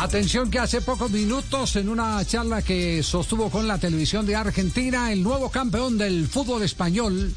Atención que hace pocos minutos en una charla que sostuvo con la televisión de Argentina, el nuevo campeón del fútbol español,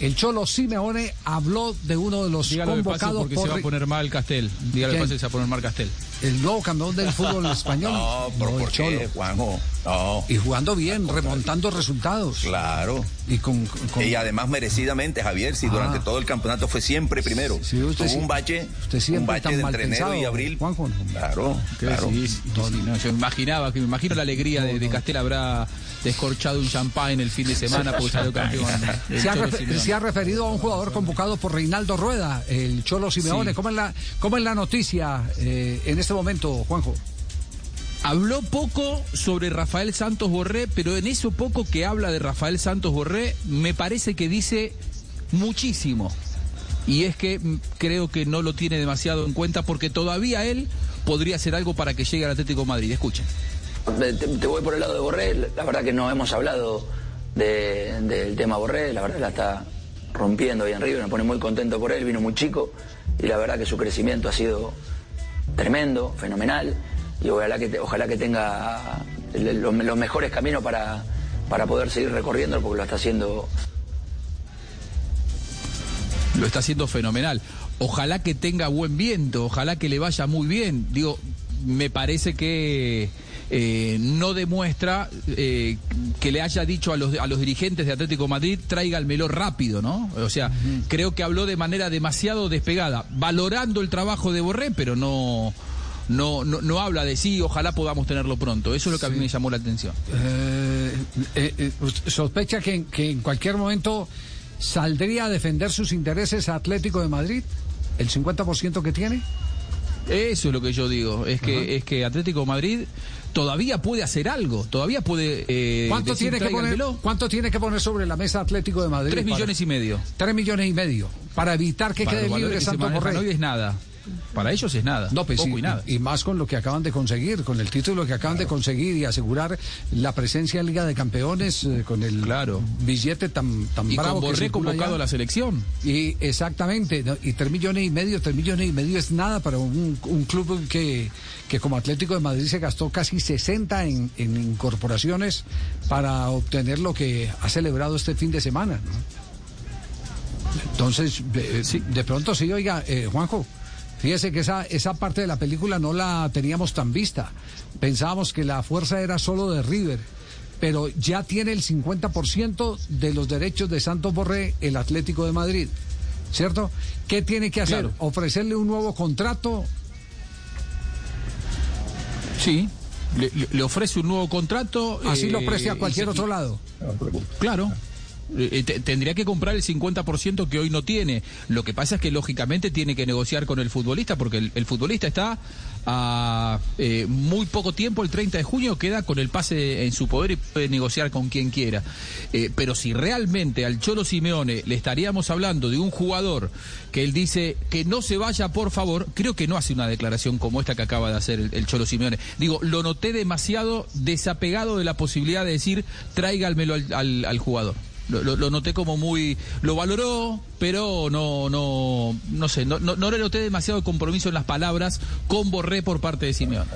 el Cholo Simeone, habló de uno de los Dígalo convocados porque por se va a poner mal Castel. Dígale ¿Quién? paso que se va a poner mal Castel. El nuevo campeón del fútbol español. No, pero ¿por qué, Juanjo? No, Y jugando bien, remontando resultados. claro. Y con, con- Y además merecidamente, Javier, si Ah. durante todo el campeonato fue siempre primero. Sí, usted Tuvo sí- un bache, usted siempre un bache tan de entre enero y abril. Juanjo. Claro, ¿Qué claro. Sí, sí, no, yo imaginaba, que me imagino la alegría de, de Castel habrá descorchado un champán el fin de semana porque salió campeón. se ha, Cholo refe- Simeone. se ha referido a un jugador convocado por Reinaldo Rueda, el Cholo Simeone. Sí. ¿Cómo, es la, ¿Cómo es la noticia eh, en este momento, Juanjo? Habló poco sobre Rafael Santos Borré, pero en eso poco que habla de Rafael Santos Borré, me parece que dice muchísimo. Y es que mm, creo que no lo tiene demasiado en cuenta porque todavía él podría hacer algo para que llegue al Atlético de Madrid. Escuchen. Te, te voy por el lado de Borré, la verdad que no hemos hablado de- del tema Borré, la verdad la está rompiendo ahí en River, me pone muy contento por él, vino muy chico y la verdad que su crecimiento ha sido tremendo, fenomenal y ojalá que, ojalá que tenga los, los mejores caminos para, para poder seguir recorriendo porque lo está haciendo lo está haciendo fenomenal. Ojalá que tenga buen viento, ojalá que le vaya muy bien. Digo, me parece que eh, no demuestra eh, que le haya dicho a los, a los dirigentes de Atlético de Madrid tráiganmelo rápido, ¿no? O sea, creo que habló de manera demasiado despegada, valorando el trabajo de Borré, pero no... No, no, no habla de sí, ojalá podamos tenerlo pronto. Eso es lo que a mí me llamó la atención. Eh, eh, eh, ¿usted ¿Sospecha que, que en cualquier momento saldría a defender sus intereses a Atlético de Madrid? ¿El 50% que tiene? Eso es lo que yo digo, es que es que Atlético de Madrid todavía puede hacer algo, todavía puede eh, ¿Cuánto, decir, tiene que poner. ¿Cuánto tiene que poner sobre la mesa Atlético de Madrid? Tres para- millones y medio. Tres millones y medio. Para evitar que Para quede libre Borré. hoy es nada. Para ellos es nada. No, pues poco y nada. y más con lo que acaban de conseguir, con el título que acaban de conseguir y asegurar la presencia en Liga de Campeones eh, con el Claro. billete tan, tan Y bravo con que Borré convocado allá. a la selección. Y exactamente, ¿no? y tres millones y medio, tres millones y medio es nada para un, un club que, que como Atlético de Madrid se gastó casi 60 en, en incorporaciones para obtener lo que ha celebrado este fin de semana. ¿no? Entonces, sí, de pronto sí, oiga, eh, Juanjo, fíjese que esa, esa parte de la película no la teníamos tan vista. Pensábamos que la fuerza era solo de River. Pero ya tiene el 50% de los derechos de Santos Borré el Atlético de Madrid. ¿Cierto? ¿Qué tiene que hacer? Claro. ¿Ofrecerle un nuevo contrato? Sí. Le, ofrece un nuevo contrato. Así lo eh, ofrece a y cualquier otro lado. Claro. Eh, te- tendría que comprar el 50% que hoy no tiene. Lo que pasa es que lógicamente tiene que negociar con el futbolista porque el, futbolista está a eh, muy poco tiempo, el 30 de junio queda con el pase en su poder y puede negociar con quien quiera. Eh, pero si realmente al Cholo Simeone le estaríamos hablando de un jugador que él dice que no se vaya por favor, creo que no hace una declaración como esta que acaba de hacer el, el Cholo Simeone. Digo, lo noté demasiado desapegado de la posibilidad de decir tráigalmelo al, al- al jugador. Lo, noté como muy lo valoró pero no no no sé no, no, no le noté demasiado compromiso en las palabras. Con Borré por parte de Simeone